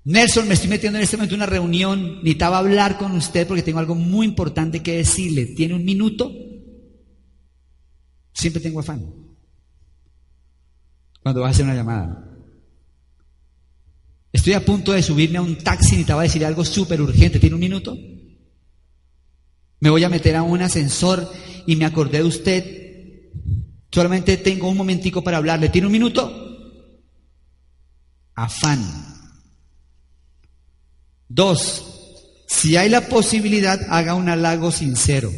Nelson, me estoy metiendo en este momento en una reunión, necesitaba hablar con usted porque tengo algo muy importante que decirle. ¿Tiene un minuto? Siempre tengo afán. Cuando vas a hacer una llamada. Estoy a punto de subirme a un taxi y te va a decir algo súper urgente. ¿Tiene un minuto? Me voy a meter a un ascensor y me acordé de usted. Solamente tengo un momentico para hablarle. ¿Tiene un minuto? Afán. Dos, si hay la posibilidad, haga un halago sincero.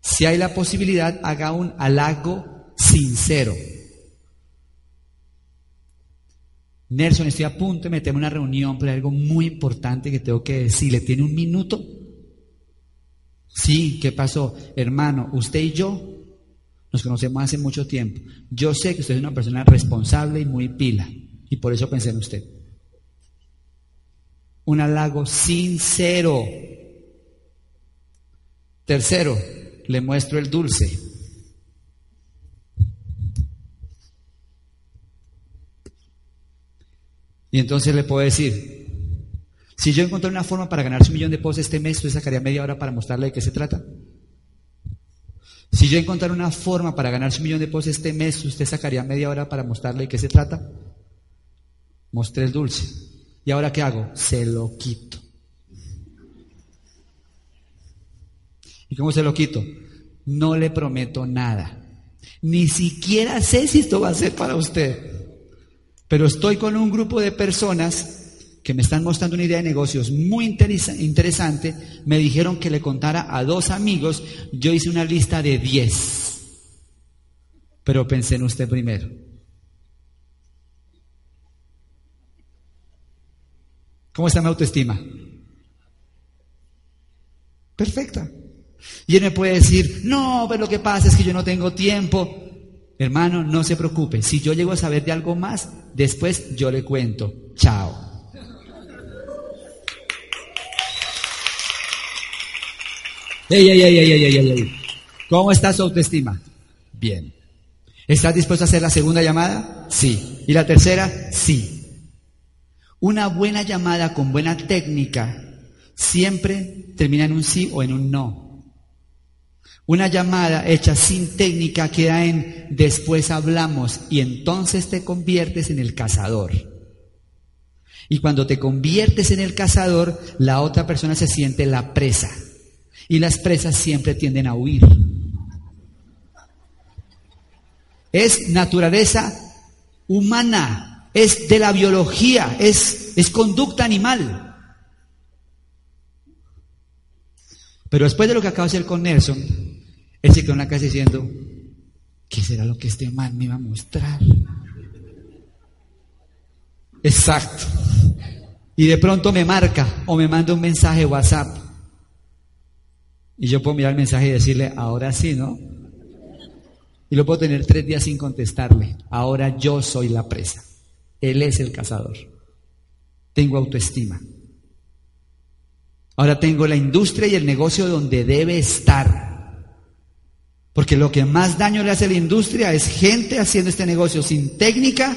Si hay la posibilidad, haga un halago sincero. Nelson, estoy a punto de meterme en una reunión, pero hay algo muy importante que tengo que decirle. ¿Tiene un minuto? Sí, ¿qué pasó? Hermano, usted y yo nos conocemos hace mucho tiempo. Yo sé que usted es una persona responsable y muy pila, y por eso pensé en usted. Un halago sincero. Tercero, le muestro el dulce. Y entonces le puedo decir, si yo encontré una forma para ganarse un millón de pesos este mes, ¿usted sacaría media hora para mostrarle de qué se trata? Si yo encontrara una forma para ganarse un millón de pesos este mes, ¿usted sacaría media hora para mostrarle de qué se trata? Mostré el dulce. ¿Y ahora qué hago? Se lo quito. ¿Y cómo se lo quito? No le prometo nada. Ni siquiera sé si esto va a ser para usted. Pero estoy con un grupo de personas que me están mostrando una idea de negocios muy interesante. Me dijeron que le contara a dos amigos. Yo hice una lista de diez. Pero pensé en usted primero. ¿Cómo está mi autoestima? Perfecta. Y él me puede decir, no, pero lo que pasa es que yo no tengo tiempo. Hermano, no se preocupe. Si yo llego a saber de algo más, después yo le cuento. Chao. Ey, ey, ¿Cómo está su autoestima? Bien. ¿Estás dispuesto a hacer la segunda llamada? Sí. ¿Y la tercera? Sí. Una buena llamada con buena técnica siempre termina en un sí o en un no. Una llamada hecha sin técnica queda en después hablamos y entonces te conviertes en el cazador. Y cuando te conviertes en el cazador, la otra persona se siente la presa. Y las presas siempre tienden a huir. Es naturaleza humana, es de la biología, es, es conducta animal. Pero después de lo que acabo de hacer con Nelson, él se quedó en casa diciendo, ¿qué será lo que este man me iba a mostrar? Exacto. Y de pronto me marca o me manda un mensaje WhatsApp. Y yo puedo mirar el mensaje y decirle, ahora sí, ¿no? Y lo puedo tener tres días sin contestarle. Ahora yo soy la presa. Él es el cazador. Tengo autoestima. Ahora tengo la industria y el negocio donde debe estar. Porque lo que más daño le hace a la industria es gente haciendo este negocio sin técnica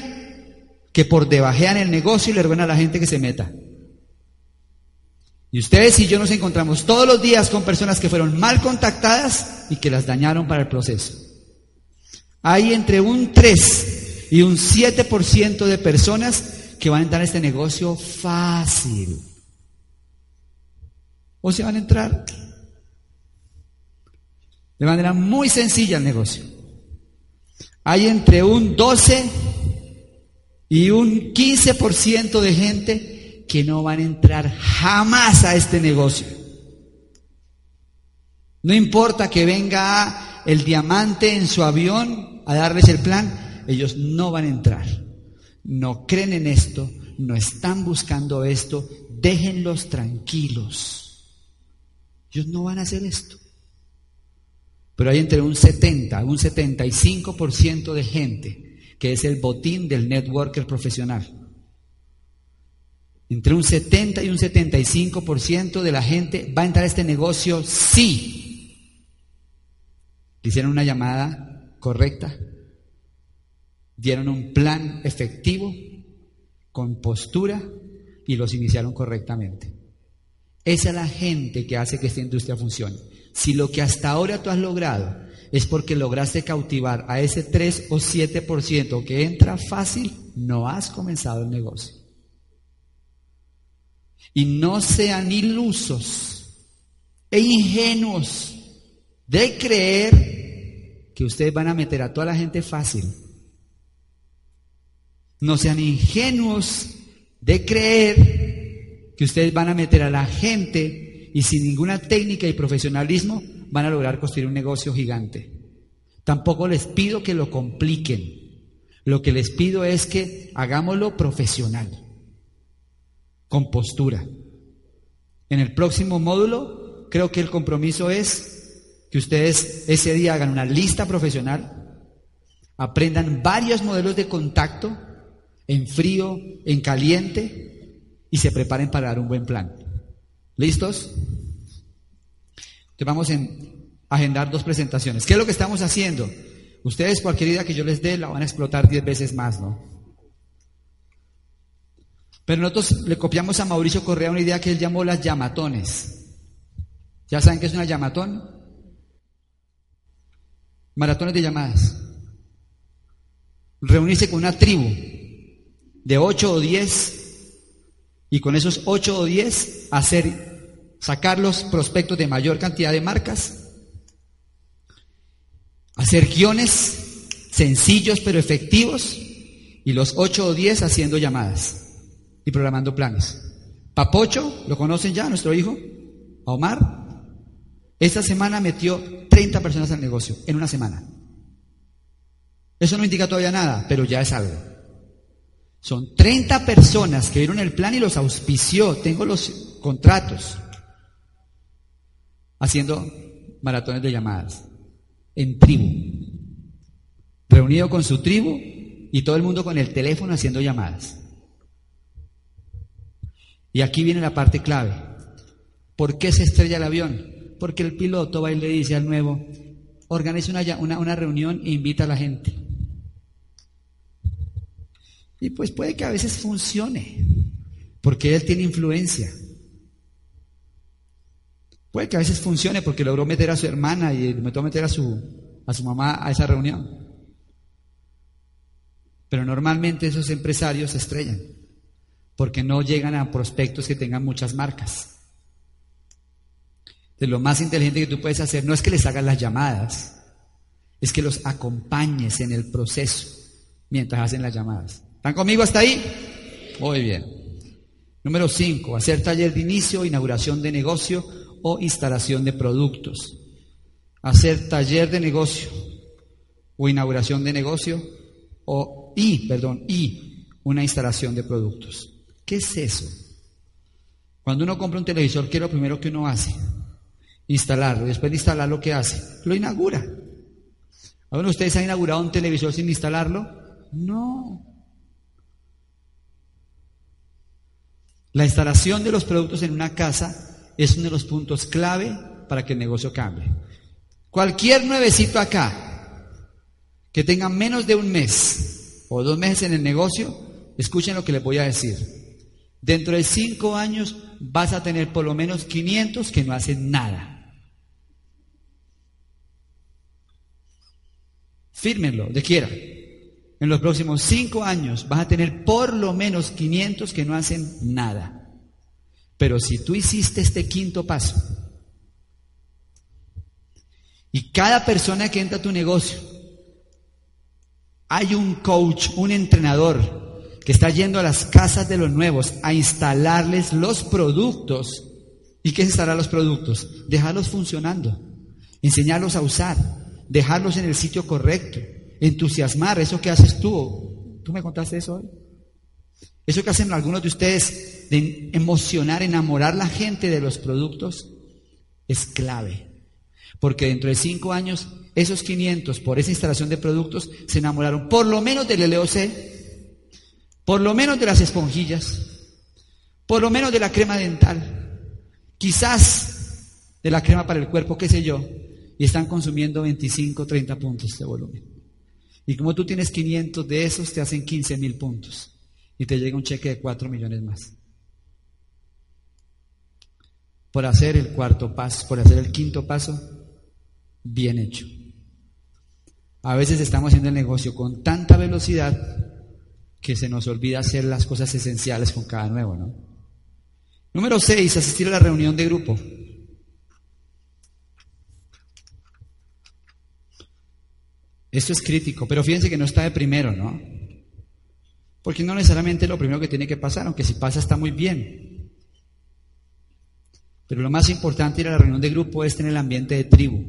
que por debajean el negocio y le ruegan a la gente que se meta. Y ustedes y yo nos encontramos todos los días con personas que fueron mal contactadas y que las dañaron para el proceso. Hay entre un 3 y un 7% de personas que van a entrar a este negocio fácil. O se van a entrar de manera muy sencilla al negocio. Hay entre un 12 y un 15% de gente que no van a entrar jamás a este negocio. No importa que venga el diamante en su avión a darles el plan, ellos no van a entrar. No creen en esto, no están buscando esto, déjenlos tranquilos. Ellos no van a hacer esto. Pero hay entre un 70, un 75% de gente que es el botín del networker profesional. Entre un 70 y un 75% de la gente va a entrar a este negocio sí. Hicieron una llamada correcta, dieron un plan efectivo, con postura y los iniciaron correctamente. Esa es la gente que hace que esta industria funcione. Si lo que hasta ahora tú has logrado es porque lograste cautivar a ese 3 o 7% que entra fácil, no has comenzado el negocio. Y no sean ilusos e ingenuos de creer que ustedes van a meter a toda la gente fácil. No sean ingenuos de creer que ustedes van a meter a la gente y sin ninguna técnica y profesionalismo van a lograr construir un negocio gigante. Tampoco les pido que lo compliquen. Lo que les pido es que hagámoslo profesional, con postura. En el próximo módulo, creo que el compromiso es que ustedes ese día hagan una lista profesional, aprendan varios modelos de contacto, en frío, en caliente, y se preparen para dar un buen plan. ¿Listos? Te vamos a agendar dos presentaciones. ¿Qué es lo que estamos haciendo? Ustedes cualquier idea que yo les dé la van a explotar diez veces más, ¿no? Pero nosotros le copiamos a Mauricio Correa una idea que él llamó las llamatones. ¿Ya saben qué es una llamatón? Maratones de llamadas. Reunirse con una tribu de ocho o diez y con esos 8 o 10 hacer, sacar los prospectos de mayor cantidad de marcas, hacer guiones sencillos pero efectivos y los 8 o 10 haciendo llamadas y programando planes. Papocho, ¿lo conocen ya, nuestro hijo? Omar. Esta semana metió 30 personas al negocio, en una semana. Eso no indica todavía nada, pero ya es algo. Son 30 personas que vieron el plan y los auspició. Tengo los contratos. Haciendo maratones de llamadas. En tribu. Reunido con su tribu y todo el mundo con el teléfono haciendo llamadas. Y aquí viene la parte clave. ¿Por qué se estrella el avión? Porque el piloto va y le dice al nuevo, organiza una, una, una reunión e invita a la gente. Y pues puede que a veces funcione, porque él tiene influencia. Puede que a veces funcione porque logró meter a su hermana y logró meter a su, a su mamá a esa reunión. Pero normalmente esos empresarios se estrellan. porque no llegan a prospectos que tengan muchas marcas. De lo más inteligente que tú puedes hacer no es que les hagas las llamadas, es que los acompañes en el proceso mientras hacen las llamadas. ¿Están conmigo hasta ahí? Muy bien. Número 5, hacer taller de inicio, inauguración de negocio o instalación de productos. Hacer taller de negocio o inauguración de negocio o y, perdón, y una instalación de productos. ¿Qué es eso? Cuando uno compra un televisor, ¿qué es lo primero que uno hace? Instalarlo. Después de instalarlo, ¿qué hace? Lo inaugura. ¿Alguno de ustedes ha inaugurado un televisor sin instalarlo? No. La instalación de los productos en una casa es uno de los puntos clave para que el negocio cambie. Cualquier nuevecito acá que tenga menos de un mes o dos meses en el negocio, escuchen lo que les voy a decir. Dentro de cinco años vas a tener por lo menos 500 que no hacen nada. Fírmenlo, de quiera. En los próximos cinco años vas a tener por lo menos 500 que no hacen nada. Pero si tú hiciste este quinto paso, y cada persona que entra a tu negocio, hay un coach, un entrenador que está yendo a las casas de los nuevos a instalarles los productos. ¿Y qué instalar los productos? Dejarlos funcionando, enseñarlos a usar, dejarlos en el sitio correcto, entusiasmar, eso que haces tú. ¿Tú me contaste eso hoy? Eso que hacen algunos de ustedes de emocionar, enamorar a la gente de los productos, es clave. Porque dentro de cinco años, esos 500 por esa instalación de productos se enamoraron por lo menos del LOC, por lo menos de las esponjillas, por lo menos de la crema dental, quizás de la crema para el cuerpo, qué sé yo, y están consumiendo 25, 30 puntos de volumen. Y como tú tienes 500 de esos, te hacen 15 mil puntos y te llega un cheque de 4 millones más. Por hacer el cuarto paso, por hacer el quinto paso, bien hecho. A veces estamos haciendo el negocio con tanta velocidad que se nos olvida hacer las cosas esenciales con cada nuevo, ¿no? Número 6, asistir a la reunión de grupo. Esto es crítico, pero fíjense que no está de primero, ¿no? Porque no necesariamente es lo primero que tiene que pasar, aunque si pasa está muy bien. Pero lo más importante ir a la reunión de grupo es tener el ambiente de tribu.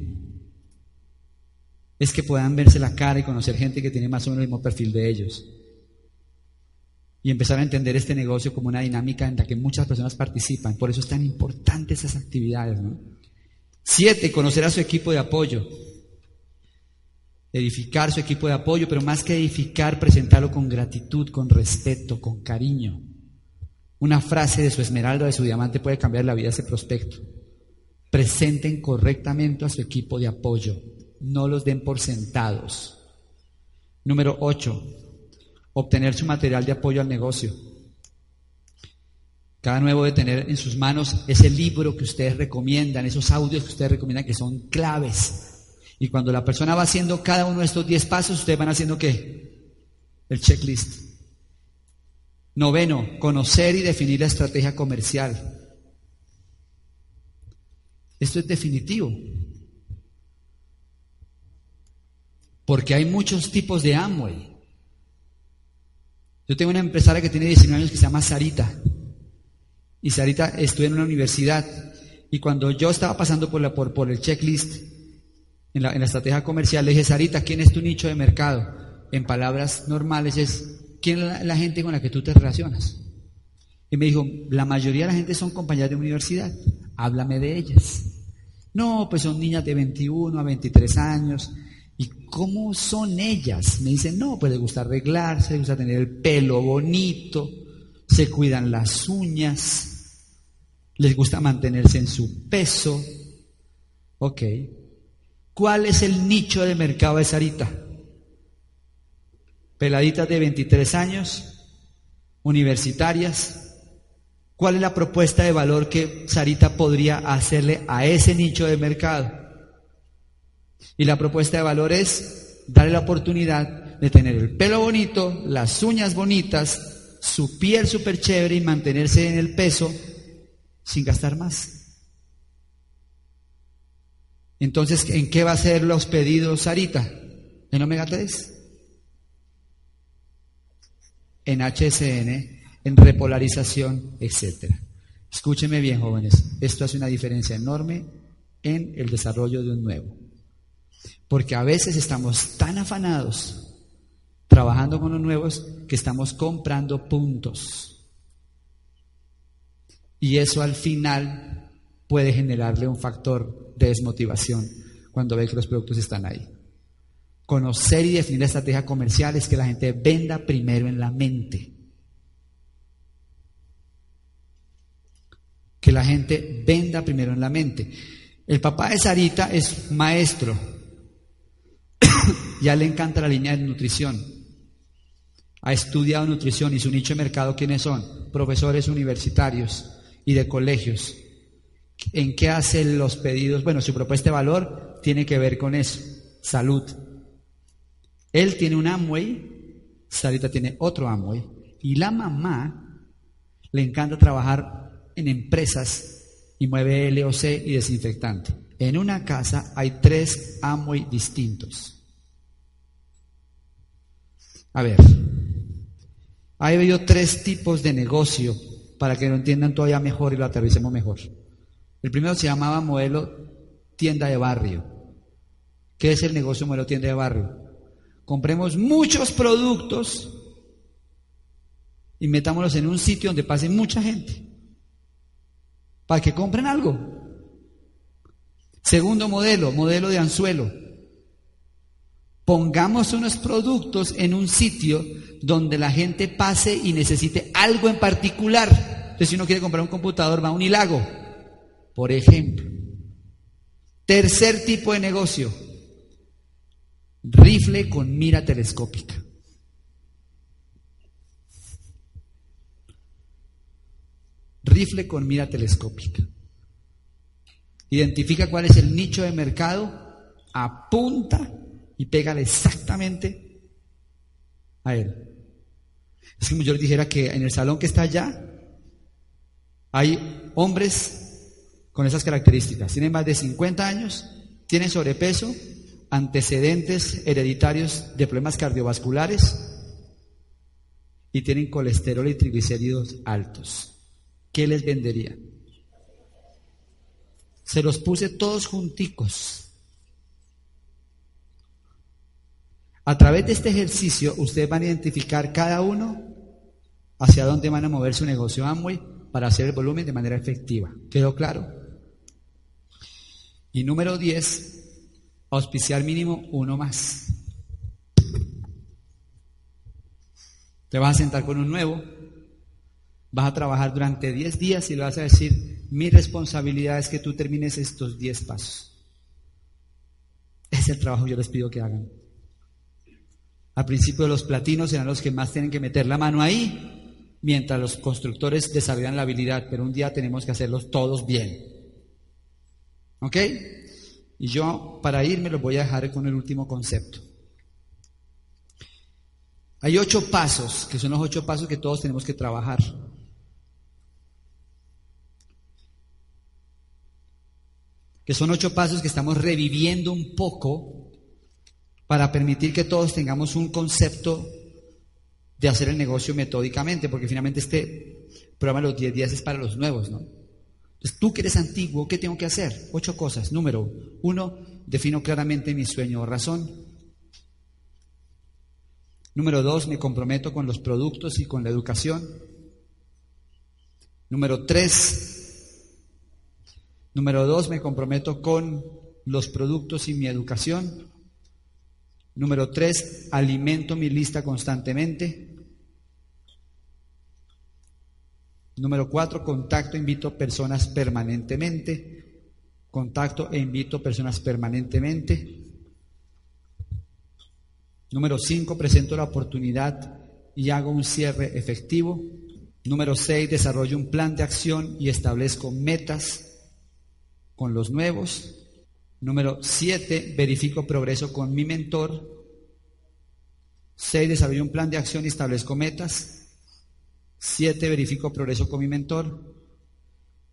Es que puedan verse la cara y conocer gente que tiene más o menos el mismo perfil de ellos. Y empezar a entender este negocio como una dinámica en la que muchas personas participan. Por eso es tan importante esas actividades. Siete, conocer a su equipo de apoyo edificar su equipo de apoyo, pero más que edificar, presentarlo con gratitud, con respeto, con cariño. Una frase de su esmeralda, de su diamante puede cambiar la vida de ese prospecto. Presenten correctamente a su equipo de apoyo, no los den por sentados. Número 8. Obtener su material de apoyo al negocio. Cada nuevo de tener en sus manos ese libro que ustedes recomiendan, esos audios que ustedes recomiendan que son claves y cuando la persona va haciendo cada uno de estos 10 pasos, ustedes van haciendo qué? El checklist. Noveno, conocer y definir la estrategia comercial. Esto es definitivo. Porque hay muchos tipos de Amway. Yo tengo una empresaria que tiene 19 años que se llama Sarita. Y Sarita estudia en una universidad. Y cuando yo estaba pasando por, la, por, por el checklist, en la, estrategia comercial, le dije, Sarita, ¿quién es tu nicho de mercado? En palabras normales es, ¿quién es la, gente con la que tú te relacionas? Y me dijo, la mayoría de la gente son compañeras de universidad, háblame de ellas. No, pues son niñas de 21 a 23 años. ¿Y cómo son ellas? Me dicen, no, pues les gusta arreglarse, les gusta tener el pelo bonito, se cuidan las uñas, les gusta mantenerse en su peso. Ok, ¿Cuál es el nicho de mercado de Sarita? Peladitas de 23 años, universitarias. ¿Cuál es la propuesta de valor que Sarita podría hacerle a ese nicho de mercado? Y la propuesta de valor es darle la oportunidad de tener el pelo bonito, las uñas bonitas, su piel súper chévere y mantenerse en el peso sin gastar más. Entonces, ¿en qué va a ser los pedidos Sarita? ¿En omega 3? En HSN, en repolarización, etc. Escúcheme bien, jóvenes, esto hace una diferencia enorme en el desarrollo de un nuevo. Porque a veces estamos tan afanados trabajando con los nuevos que estamos comprando puntos. Y eso al final puede generarle un factor de desmotivación cuando ve que los productos están ahí. Conocer y definir la estrategia comercial es que la gente venda primero en la mente. Que la gente venda primero en la mente. El papá de Sarita es maestro. ya le encanta la línea de nutrición. Ha estudiado nutrición y su nicho de mercado, ¿quiénes son? Profesores universitarios y de colegios. ¿En qué hace los pedidos? Bueno, su propuesta de valor tiene que ver con eso, salud. Él tiene un Amway, Sarita tiene otro Amway, y la mamá le encanta trabajar en empresas y mueve LOC y desinfectante. En una casa hay tres Amway distintos. A ver, ha habido tres tipos de negocio para que lo entiendan todavía mejor y lo aterricemos mejor. El primero se llamaba modelo tienda de barrio. ¿Qué es el negocio modelo tienda de barrio? Compremos muchos productos y metámoslos en un sitio donde pase mucha gente para que compren algo. Segundo modelo, modelo de anzuelo. Pongamos unos productos en un sitio donde la gente pase y necesite algo en particular. Entonces, si uno quiere comprar un computador, va a un hilago, por ejemplo. Tercer tipo de negocio, rifle con mira telescópica. Rifle con mira telescópica. Identifica cuál es el nicho de mercado, apunta y pégale exactamente a él. Es como yo les dijera que en el salón que está allá hay hombres con esas características. Tienen más de 50 años, tienen sobrepeso, antecedentes hereditarios de problemas cardiovasculares y tienen colesterol y triglicéridos altos. ¿qué les vendería? Se los puse todos junticos. A través de este ejercicio, ustedes van a identificar cada uno hacia dónde van a mover su negocio Amway para hacer el volumen de manera efectiva. ¿Quedó claro? Y número 10, auspiciar mínimo uno más. Te vas a sentar con un nuevo, Vas a trabajar durante 10 días y le vas a decir, mi responsabilidad es que tú termines estos 10 pasos. Es el trabajo que yo les pido que hagan. Al principio los platinos serán los que más tienen que meter la mano ahí, mientras los constructores desarrollan la habilidad, pero un día tenemos que hacerlos todos bien. ¿Ok? Y yo para irme los voy a dejar con el último concepto. Hay ocho pasos, que son los ocho pasos que todos tenemos que trabajar. que son ocho pasos que estamos reviviendo un poco para permitir que todos tengamos un concepto de hacer el negocio metódicamente, porque finalmente este programa de los 10 días es para los nuevos, ¿no? Tú que eres antiguo, ¿qué tengo que hacer? Ocho cosas. Número uno, defino claramente mi sueño o razón. Número dos, me comprometo con los productos y con la educación. Número tres, Número dos, me comprometo con los productos y mi educación. Número tres, alimento mi lista constantemente. Número cuatro, contacto, invito personas permanentemente. Contacto e invito personas permanentemente. Número cinco, presento la oportunidad y hago un cierre efectivo. Número seis, desarrollo un plan de acción y establezco metas con los nuevos. Número 7, verifico progreso con mi mentor. 6, desarrollo un plan de acción y establezco metas. Siete, verifico progreso con mi mentor.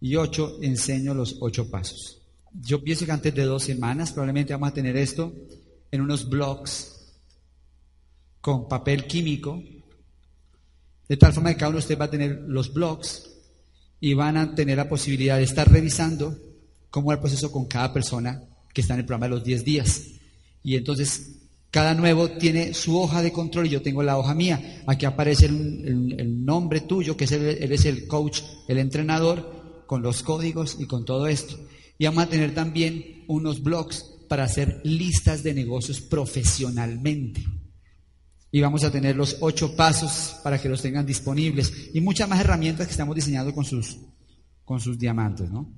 Y ocho, enseño los ocho pasos. Yo pienso que antes de dos semanas probablemente vamos a tener esto en unos blogs con papel químico, de tal forma que cada uno de ustedes va a tener los blogs y van a tener la posibilidad de estar revisando cómo va el proceso con cada persona que está en el programa de los 10 días. Y entonces cada nuevo tiene su hoja de control y yo tengo la hoja mía. Aquí aparece el, nombre tuyo, que es el, el coach, el entrenador, con los códigos y con todo esto. Y vamos a tener también unos blogs para hacer listas de negocios profesionalmente y vamos a tener los ocho pasos para que los tengan disponibles y muchas más herramientas que estamos diseñando con sus, con sus diamantes, ¿no?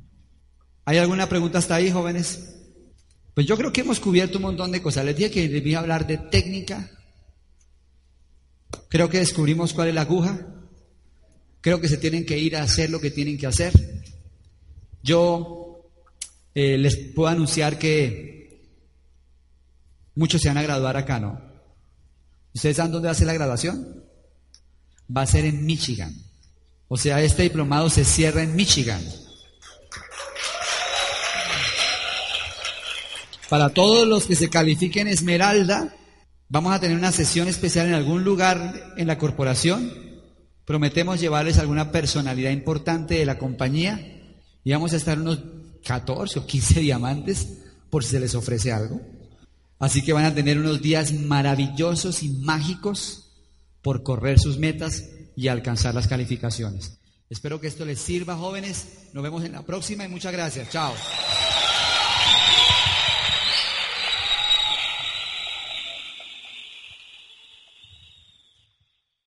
¿Hay alguna pregunta hasta ahí, jóvenes? Pues yo creo que hemos cubierto un montón de cosas. Les dije que debía hablar de técnica. Creo que descubrimos cuál es la aguja. Creo que se tienen que ir a hacer lo que tienen que hacer. Yo eh, les puedo anunciar que muchos se van a graduar acá, ¿no? ¿Ustedes saben dónde va a ser la graduación? Va a ser en Michigan. O sea, este diplomado se cierra en Michigan. Para todos los que se califiquen Esmeralda, vamos a tener una sesión especial en algún lugar en la corporación. Prometemos llevarles alguna personalidad importante de la compañía y vamos a estar unos 14 o 15 diamantes por si se les ofrece algo. Así que van a tener unos días maravillosos y mágicos por correr sus metas y alcanzar las calificaciones. Espero que esto les sirva, jóvenes. Nos vemos en la próxima y muchas gracias. Chao.